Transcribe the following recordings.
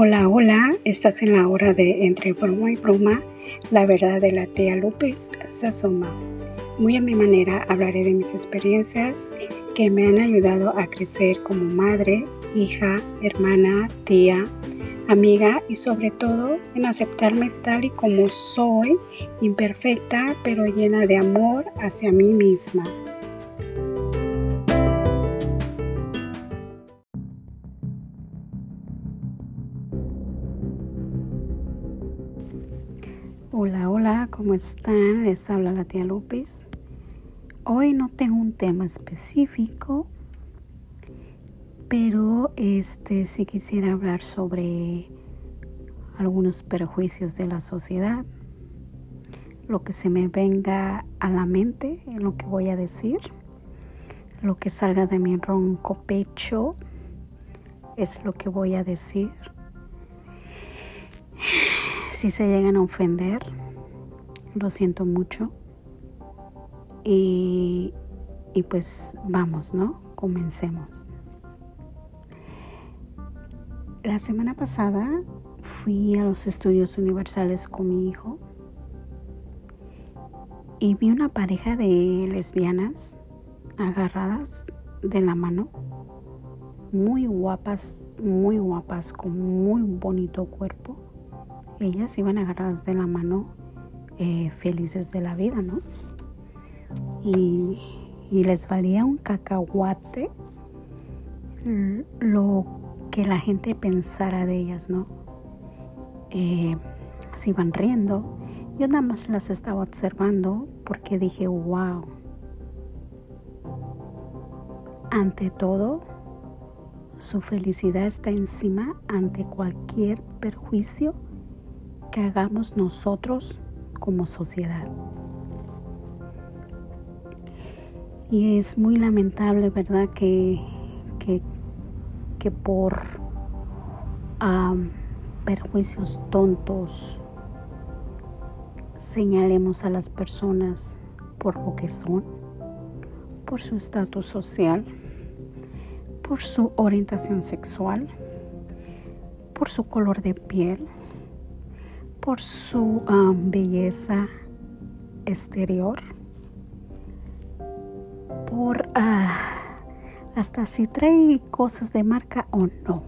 Hola, hola, estás en la hora de Entre Broma y Broma, la verdad de la tía López se asoma. Muy a mi manera hablaré de mis experiencias que me han ayudado a crecer como madre, hija, hermana, tía, amiga y sobre todo en aceptarme tal y como soy, imperfecta pero llena de amor hacia mí misma. ¿Cómo están? Les habla la tía López. Hoy no tengo un tema específico, pero este sí quisiera hablar sobre algunos perjuicios de la sociedad. Lo que se me venga a la mente en lo que voy a decir, lo que salga de mi ronco pecho es lo que voy a decir si se llegan a ofender, lo siento mucho. Y, y pues vamos, ¿no? Comencemos. La semana pasada fui a los estudios universales con mi hijo y vi una pareja de lesbianas agarradas de la mano, muy guapas, muy guapas, con muy bonito cuerpo ellas iban agarradas de la mano eh, felices de la vida, ¿no? Y, les valía un cacahuate lo que la gente pensara de ellas, ¿no? Eh, se iban riendo. Yo nada más las estaba observando porque dije, wow. Ante todo, su felicidad está encima ante cualquier perjuicio que hagamos nosotros como sociedad. Y es muy lamentable, ¿verdad? Que, que, que por perjuicios tontos señalemos a las personas por lo que son, por su estatus social, por su orientación sexual, por su color de piel, por su um, belleza exterior, por uh, hasta si trae cosas de marca o no.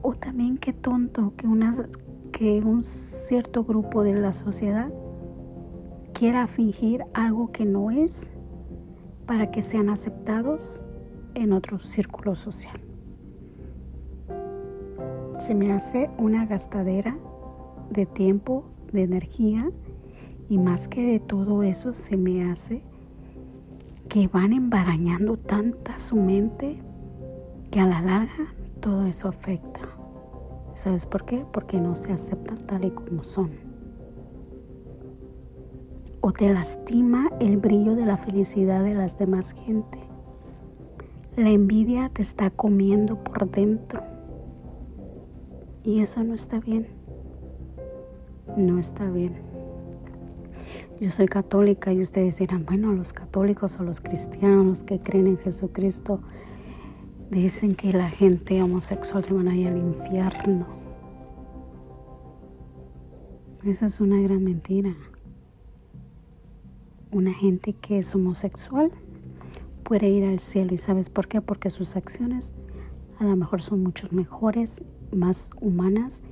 O también qué tonto que, una, que un cierto grupo de la sociedad quiera fingir algo que no es para que sean aceptados en otro círculo social se me hace una gastadera de tiempo, de energía y más que de todo eso se me hace que van embarañando tanta su mente que a la larga todo eso afecta. ¿Sabes por qué? Porque no se aceptan tal y como son. O te lastima el brillo de la felicidad de las demás gente. La envidia te está comiendo por dentro y eso no está bien. No está bien. Yo soy católica y ustedes dirán, bueno, los católicos o los cristianos que creen en Jesucristo dicen que la gente homosexual se van a ir al infierno. Esa es una gran mentira. Una gente que es homosexual puede ir al cielo. ¿Y sabes por qué? Porque sus acciones a lo mejor son mucho mejores más humanas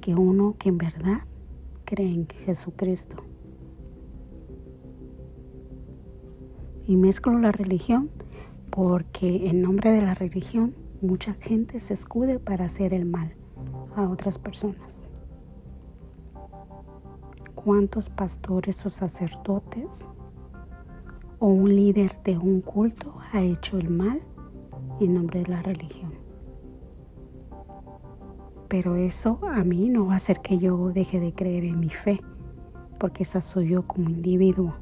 que uno que en verdad cree en Jesucristo. Y mezclo la religión porque en nombre de la religión mucha gente se escude para hacer el mal a otras personas. ¿Cuántos pastores o sacerdotes o un líder de un culto ha hecho el mal en nombre de la religión? Pero eso a mí no va a hacer que yo deje de creer en mi fe, porque esa soy yo como individuo.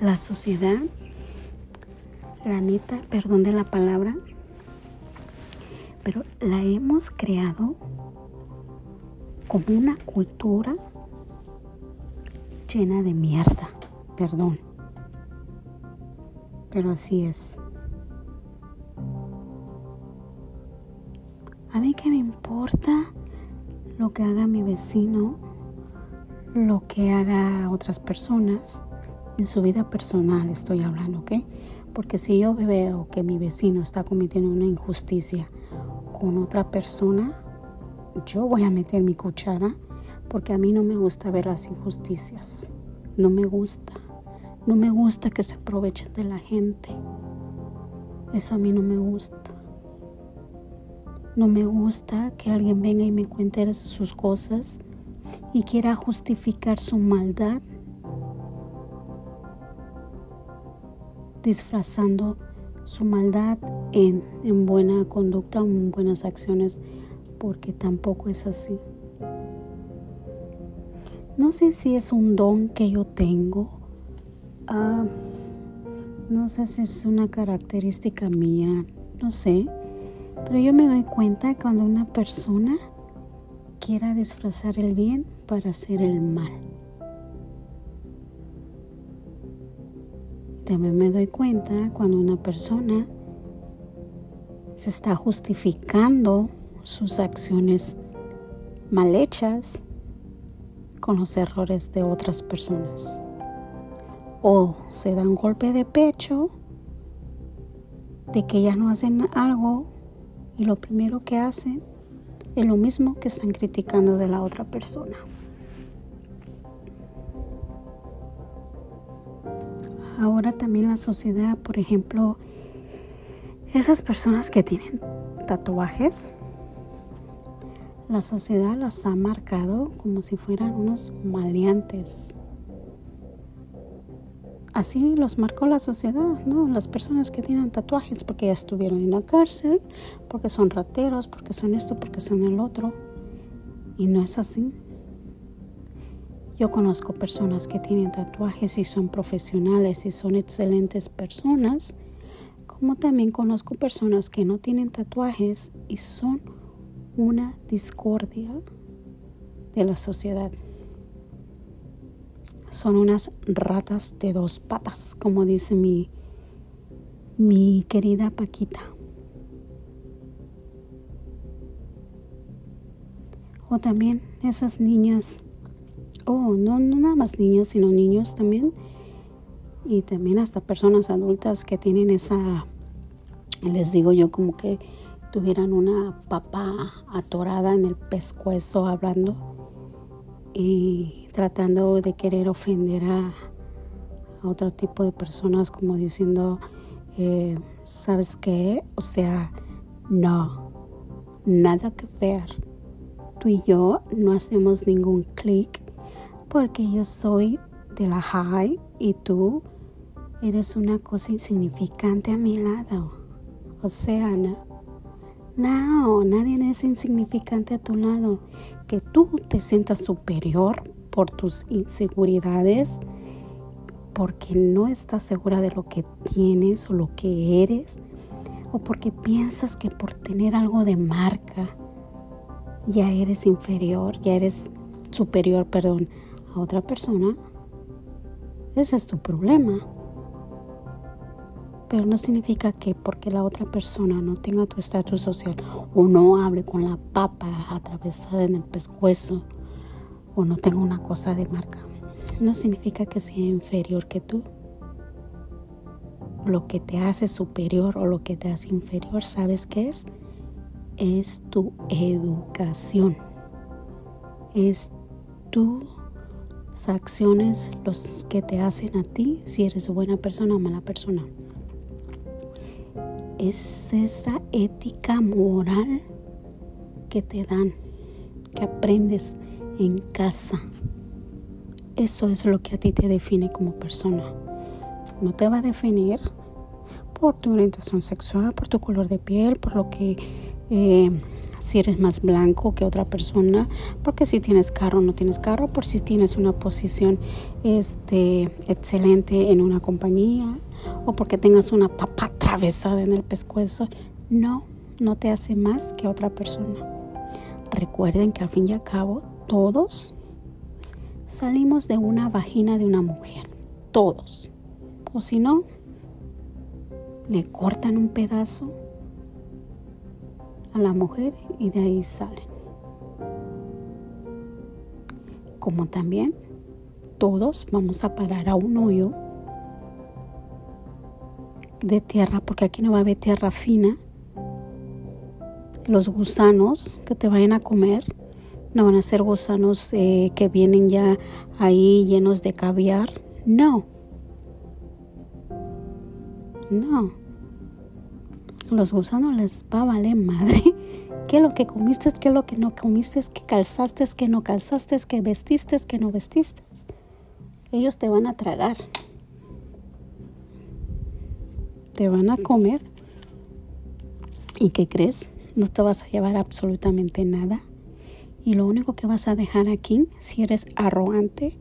La sociedad, la neta, perdón de la palabra, pero la hemos creado como una cultura llena de mierda, perdón. Pero así es A mí qué me importa lo que haga mi vecino, lo que haga otras personas, en su vida personal estoy hablando, ¿ok? Porque si yo veo que mi vecino está cometiendo una injusticia con otra persona, yo voy a meter mi cuchara porque a mí no me gusta ver las injusticias. No me gusta. No me gusta que se aprovechen de la gente. Eso a mí no me gusta. No me gusta que alguien venga y me cuente sus cosas y quiera justificar su maldad disfrazando su maldad en, en buena conducta o en buenas acciones, porque tampoco es así. No sé si es un don que yo tengo, ah, no sé si es una característica mía, no sé, pero yo me doy cuenta cuando una persona quiera disfrazar el bien para hacer el mal. También me doy cuenta cuando una persona se está justificando sus acciones mal hechas con los errores de otras personas. O se da un golpe de pecho de que ya no hacen algo y lo primero que hacen es lo mismo que están criticando de la otra persona. ahora también la sociedad, por ejemplo, esas personas que tienen tatuajes, la sociedad las ha marcado como si fueran unos maleantes. Así los marcó la sociedad, ¿no? Las personas que tienen tatuajes porque ya estuvieron en la cárcel, porque son rateros, porque son esto, porque son el otro. Y no es así. Yo conozco personas que tienen tatuajes y son profesionales y son excelentes personas, como también conozco personas que no tienen tatuajes y son una discordia de la sociedad. Son unas ratas de dos patas, como dice mi, mi querida Paquita. O también esas niñas oh, no, no nada más niños, sino niños también. Y también hasta personas adultas que tienen esa, les digo yo, como que tuvieran una papa atorada en el pescuezo hablando y tratando de querer ofender a, otro tipo de personas como diciendo, eh, ¿sabes qué? O sea, no, nada que ver. Tú y yo no hacemos ningún clic porque yo soy de la high y tú eres una cosa insignificante a mi lado. O sea, no, no, nadie es insignificante a tu lado. Que tú te sientas superior por tus inseguridades, porque no estás segura de lo que tienes o lo que eres, o porque piensas que por tener algo de marca ya eres inferior, ya eres superior, perdón, a otra persona, ese es tu problema. Pero no significa que porque la otra persona no tenga tu estatus social o no hable con la papa atravesada en el pescuezo o no tenga una cosa de marca, no significa que sea inferior que tú. Lo que te hace superior o lo que te hace inferior, ¿sabes qué es? Es tu educación. Es tu acciones los que te hacen a ti si eres buena persona o mala persona. Es esa ética moral que te dan, que aprendes en casa. Eso es lo que a ti te define como persona. No te va a definir por tu orientación sexual, por tu color de piel, por lo que eh, si eres más blanco que otra persona, porque si tienes carro o no tienes carro, por si tienes una posición este, excelente en una compañía o porque tengas una papa atravesada en el pescuezo. No, no te hace más que otra persona. Recuerden que al fin y al cabo todos salimos de una vagina de una mujer. Todos. O si no, le cortan un pedazo a la mujer y de ahí salen. Como también todos vamos a parar a un hoyo de tierra, porque aquí no va a haber tierra fina. Los gusanos que te vayan a comer no van a ser gusanos eh, que vienen ya ahí llenos de caviar. No. No. Los gusanos les va a valer madre. ¿Qué es lo que comiste? ¿Qué es lo que no comiste? ¿Qué calzaste? ¿Qué no calzaste? ¿Qué vestiste? ¿Qué no vestiste? Ellos te van a tragar. Te van a comer. ¿Y qué crees? No te vas a llevar absolutamente nada. Y lo único que vas a dejar aquí, si eres arrogante,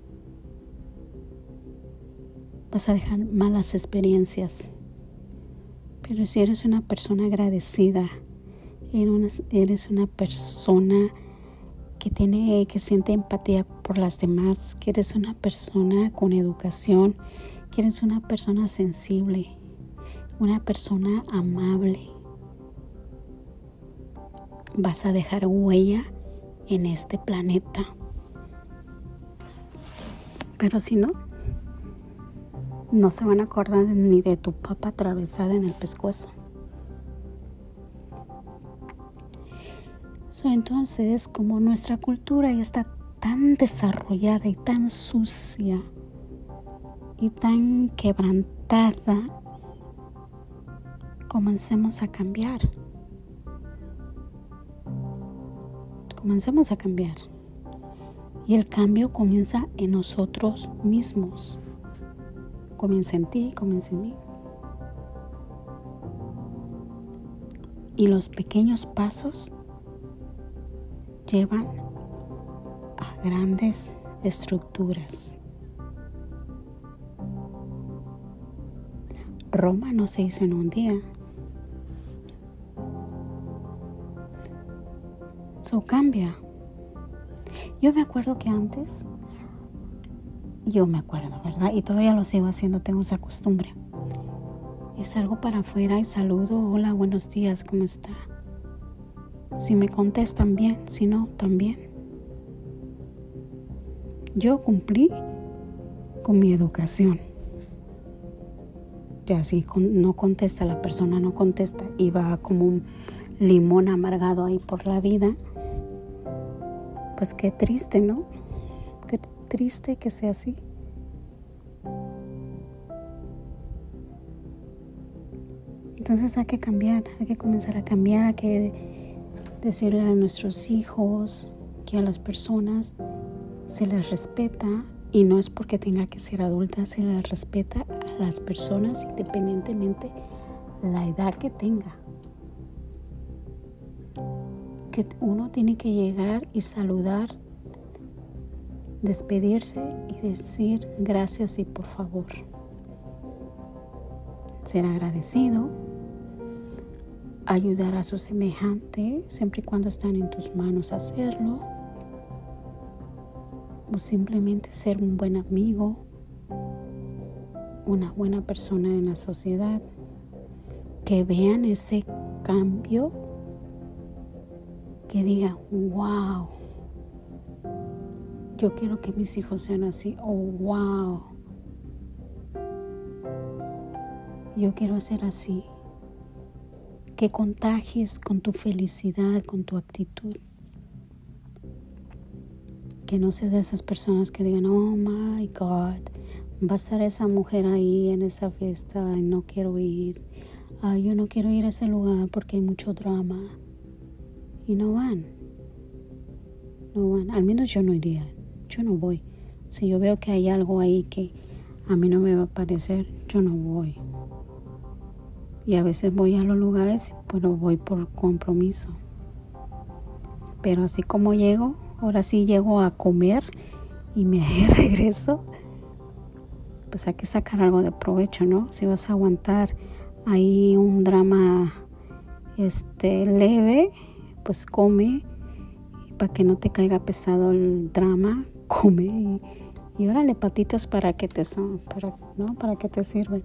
vas a dejar malas experiencias. Pero si eres una persona agradecida, eres una persona que tiene, que siente empatía por las demás, que eres una persona con educación, que eres una persona sensible, una persona amable. Vas a dejar huella en este planeta. Pero si no, no se van a acordar ni de tu papa atravesada en el pescuezo. entonces, como nuestra cultura ya está tan desarrollada y tan sucia y tan quebrantada, comencemos a cambiar. Comencemos a cambiar. Y el cambio comienza en nosotros mismos. Comienza en ti, comienza en mí. Y los pequeños pasos llevan a grandes estructuras. Roma no se hizo en un día. Cambia. Yo me acuerdo que antes, yo me acuerdo, ¿verdad? Y todavía lo sigo haciendo, tengo esa costumbre. Y salgo para afuera y saludo, hola, buenos días, ¿cómo está? Si me contestan bien, si no, también. Yo cumplí con mi educación. Ya si no contesta la persona, no contesta y va como un limón amargado ahí por la vida, pues qué triste, ¿no? Qué triste que sea así. Entonces hay que cambiar, hay que comenzar a cambiar, a que decirle a nuestros hijos que a las personas se les respeta y no es porque tenga que ser adulta, se les respeta a las personas independientemente la edad que tenga. Que uno tiene que llegar y saludar, despedirse y decir gracias y por favor. Ser agradecido ayudar a su semejante siempre y cuando están en tus manos hacerlo. O simplemente ser un buen amigo, una buena persona en la sociedad. Que vean ese cambio, que digan, wow, yo quiero que mis hijos sean así, oh, wow, yo quiero ser así que contagies con tu felicidad, con tu actitud. Que no seas de esas personas que digan, oh my God, va a estar esa mujer ahí en esa fiesta no quiero ir. yo no quiero ir a ese lugar porque hay mucho drama. Y no van. No van. Al menos yo no iría. Yo no voy. Si yo veo que hay algo ahí que a mí no me va a parecer, yo no voy. Y a veces voy a los lugares, pero voy por compromiso. Pero así como llego, ahora sí llego a comer y me regreso, pues hay que sacar algo de provecho, ¿no? Si vas a aguantar ahí un drama este leve, pues come para que no te caiga pesado el drama, come y, y órale patitas para que te son, para, que te sirven.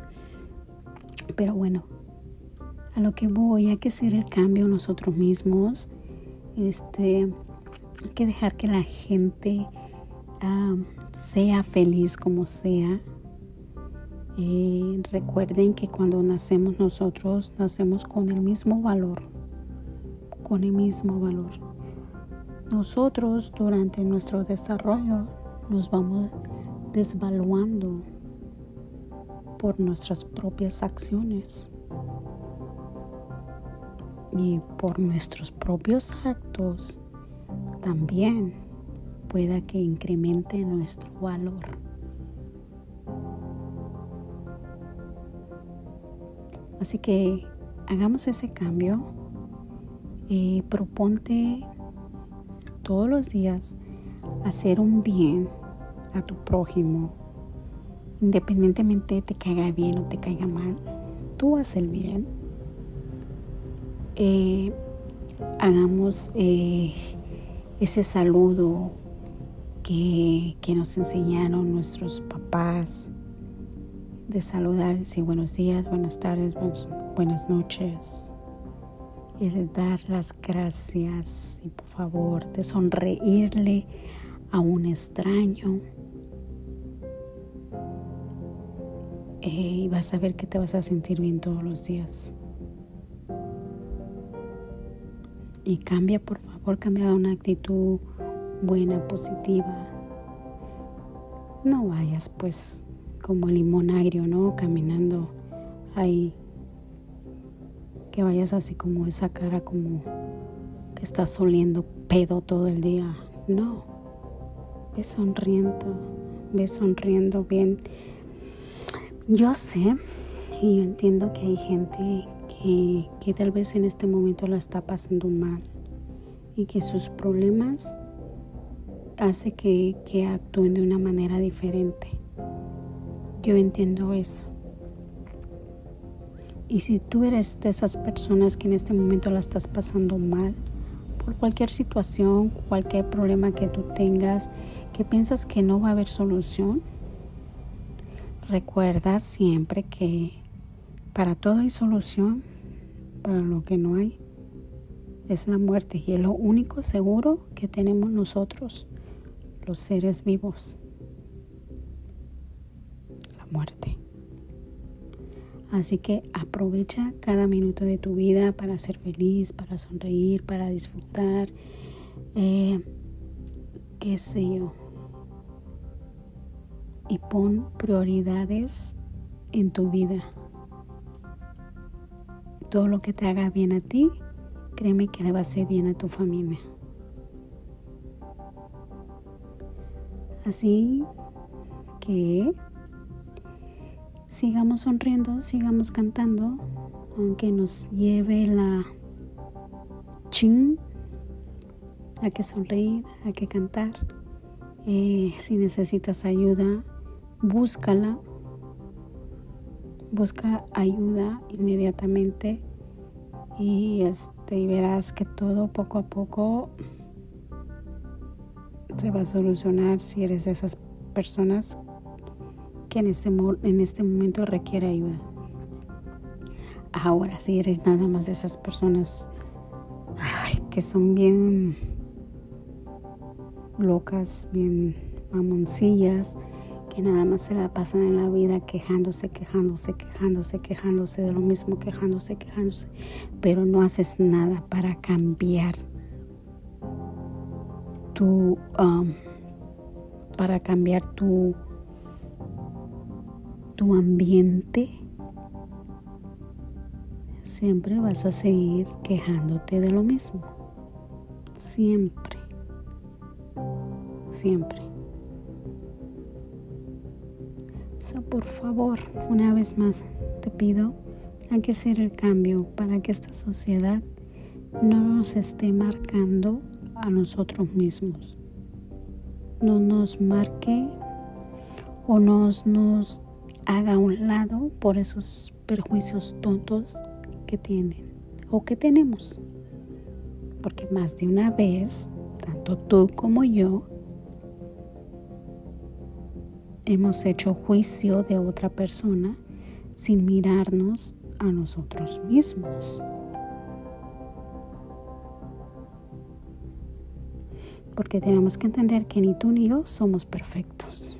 Pero bueno, a lo que voy, hay que hacer el cambio nosotros mismos. Este, hay que dejar que la gente sea feliz como sea. Eh, recuerden que cuando nacemos nosotros nacemos con el mismo valor, con el mismo valor. Nosotros durante nuestro desarrollo nos vamos desvaluando por nuestras propias acciones y por nuestros propios actos también pueda que incremente nuestro valor. Así que hagamos ese cambio. Proponte todos los días hacer un bien a tu prójimo, independientemente te caiga bien o te caiga mal. Tú haces el bien. Eh, hagamos eh, ese saludo que, nos enseñaron nuestros papás de saludar, decir buenos días, buenas tardes, buenas noches, de dar las gracias y por favor de sonreírle a un extraño. Eh, y vas a ver que te vas a sentir bien todos los días. Y cambia, por favor, cambia una actitud buena, positiva. No vayas pues como limón agrio, ¿no? Caminando ahí. Que vayas así como esa cara como que estás oliendo pedo todo el día. No. Ve sonriendo, ve sonriendo bien. Yo sé y yo entiendo que hay gente que, que tal vez en este momento la está pasando mal y que sus problemas hace que, que actúen de una manera diferente. Yo entiendo eso. Y si tú eres de esas personas que en este momento la estás pasando mal, por cualquier situación, cualquier problema que tú tengas, que piensas que no va a haber solución, recuerda siempre que para todo hay solución, para lo que no hay es la muerte y es lo único seguro que tenemos nosotros los seres vivos, la muerte. Así que aprovecha cada minuto de tu vida para ser feliz, para sonreír, para disfrutar, eh, qué sé yo. Y pon prioridades en tu vida. Todo lo que te haga bien a ti, créeme que le va a hacer bien a tu familia. Así que sigamos sonriendo, sigamos cantando, aunque nos lleve la ching, hay que sonreír, hay que cantar. Eh, si necesitas ayuda, búscala, busca ayuda inmediatamente y este y verás que todo poco a poco se va a solucionar si eres de esas personas que en este, en este momento requiere ayuda. Ahora, si eres nada más de esas personas que son bien locas, bien mamoncillas, que nada más se la pasan en la vida quejándose, quejándose, quejándose, quejándose de lo mismo, quejándose, quejándose, pero no haces nada para cambiar tu, um, para cambiar tu, tu ambiente, siempre vas a seguir quejándote de lo mismo. Siempre. Siempre. So, por favor, una vez más te pido, hay que hacer el cambio para que esta sociedad no nos esté marcando a nosotros mismos. No nos marque o nos, nos haga un lado por esos perjuicios tontos que tienen o que tenemos. Porque más de una vez, tanto tú como yo, hemos hecho juicio de otra persona sin mirarnos a nosotros mismos. Porque tenemos que entender que ni tú ni yo somos perfectos.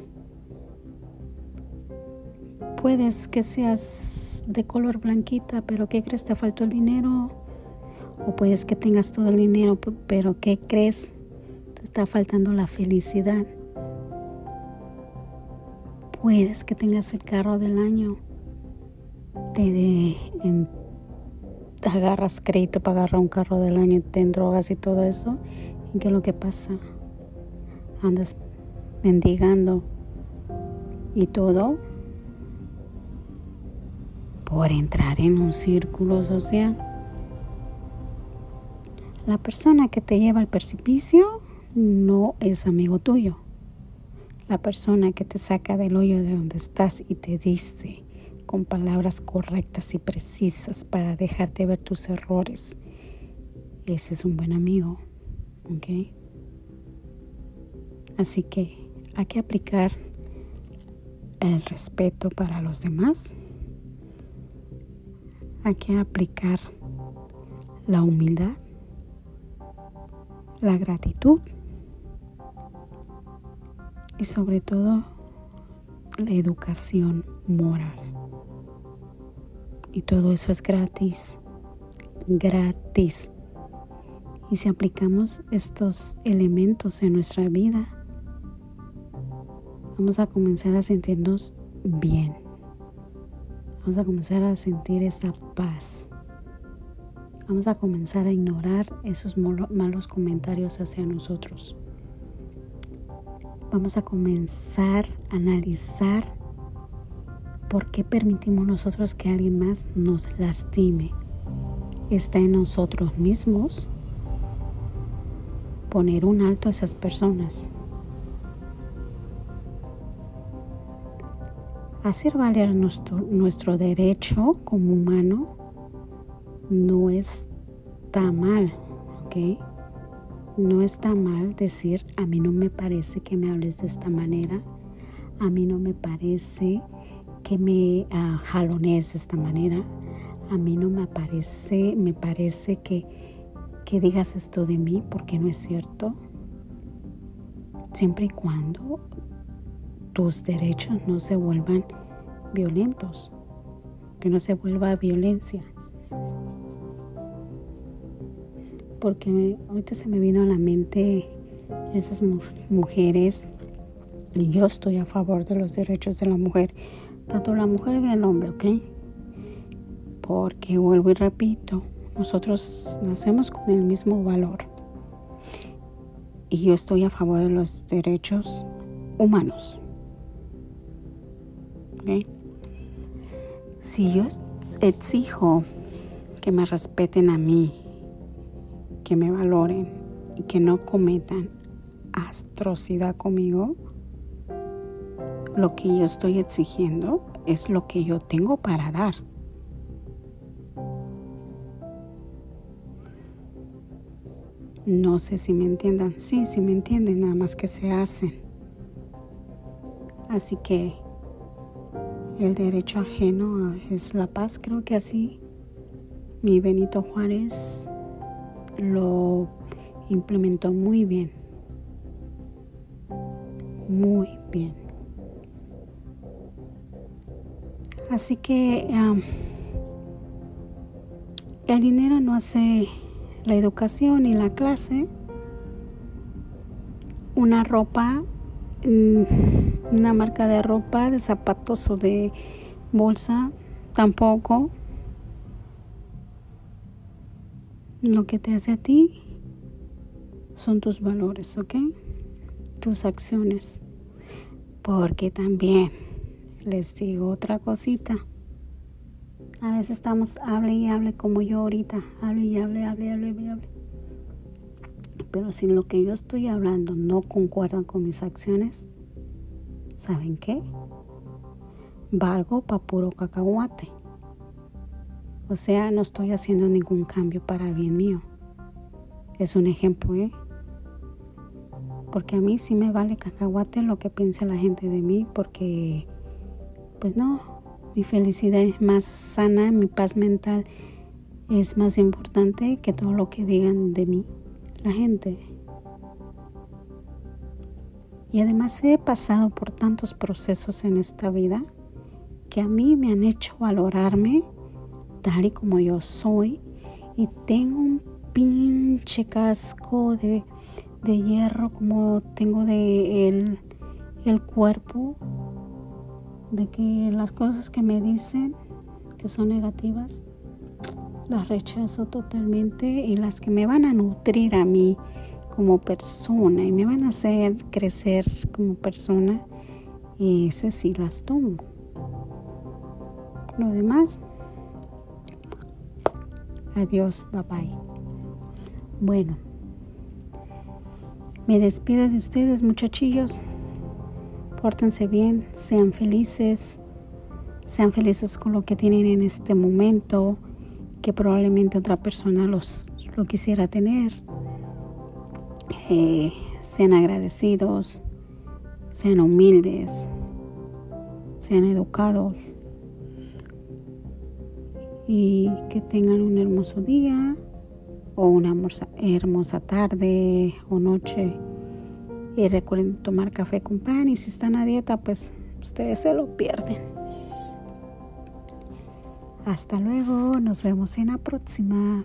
Puedes que seas de color blanquita, pero ¿qué crees? Te faltó el dinero. O puedes que tengas todo el dinero, pero ¿qué crees? Te está faltando la felicidad. Puedes que tengas el carro del año. Te, agarras crédito para agarrar un carro del año, te drogas y todo eso. ¿Y qué es lo que pasa? Andas mendigando y todo por entrar en un círculo social. La persona que te lleva al precipicio no es amigo tuyo. La persona que te saca del hoyo de donde estás y te dice con palabras correctas y precisas para dejarte ver tus errores, ese es un buen amigo. ¿Ok? Así que hay que aplicar el respeto para los demás. Hay que aplicar la humildad, la gratitud y sobre todo la educación moral. Y todo eso es gratis, gratis. Y si aplicamos estos elementos en nuestra vida, vamos a comenzar a sentirnos bien. Vamos a comenzar a sentir esa paz. Vamos a comenzar a ignorar esos malos comentarios hacia nosotros vamos a comenzar a analizar por qué permitimos nosotros que alguien más nos lastime. Está en nosotros mismos poner un alto a esas personas. Hacer valer nuestro, nuestro derecho como humano no está mal, ¿ok? No está mal decir, a mí no me parece que me hables de esta manera, a mí no me parece que me uh, jalonees de esta manera, a mí no me parece, me parece que, que digas esto de mí porque no es cierto. Siempre y cuando tus derechos no se vuelvan violentos, que no se vuelva violencia. porque ahorita se me vino a la mente esas mujeres y yo estoy a favor de los derechos de la mujer, tanto la mujer como el hombre, ¿ok? Porque vuelvo y repito, nosotros nacemos con el mismo valor y yo estoy a favor de los derechos humanos. Si yo exijo que me respeten a mí que me valoren y que no cometan atrocidad conmigo, lo que yo estoy exigiendo es lo que yo tengo para dar. No sé si me entiendan. Sí, sí me entienden, nada más que se hacen. Así que el derecho ajeno es la paz, creo que así mi Benito Juárez lo implementó muy bien. Muy bien. Así que el dinero no hace la educación y la clase. Una ropa, mm, una marca de ropa, de zapatos o de bolsa, tampoco. Lo que te hace a ti son tus valores, ¿ok? Tus acciones. Porque también les digo otra cosita. A veces estamos, hable y hable como yo ahorita, hable y hable, hable, hable, hable, hable. Pero si lo que yo estoy hablando no concuerda con mis acciones, ¿saben qué? Valgo para puro cacahuate. O sea, no estoy haciendo ningún cambio para bien mío. Es un ejemplo, ¿eh? Porque a mí sí me vale cacahuate lo que piense la gente de mí, porque, pues no, Mi felicidad es más sana, mi paz mental es más importante que todo lo que digan de mí la gente. Y además he pasado por tantos procesos en esta vida que a mí me han hecho valorarme tal y como yo soy. Y tengo un pinche casco de, hierro como tengo de el, el cuerpo. De que las cosas que me dicen que son negativas las rechazo totalmente y las que me van a nutrir a mí como persona y me van a hacer crecer como persona, esas sí las tomo. Lo demás, adiós, bye bye. Bueno, me despido de ustedes muchachillos. Pórtense bien, sean felices, sean felices con lo que tienen en este momento que probablemente otra persona los, lo quisiera tener. Eh, sean agradecidos, sean humildes, sean educados y que tengan un hermoso día o una hermosa tarde o noche. Y recuerden tomar café con pan y si están a dieta, pues ustedes se lo pierden. Hasta luego, nos vemos en la próxima.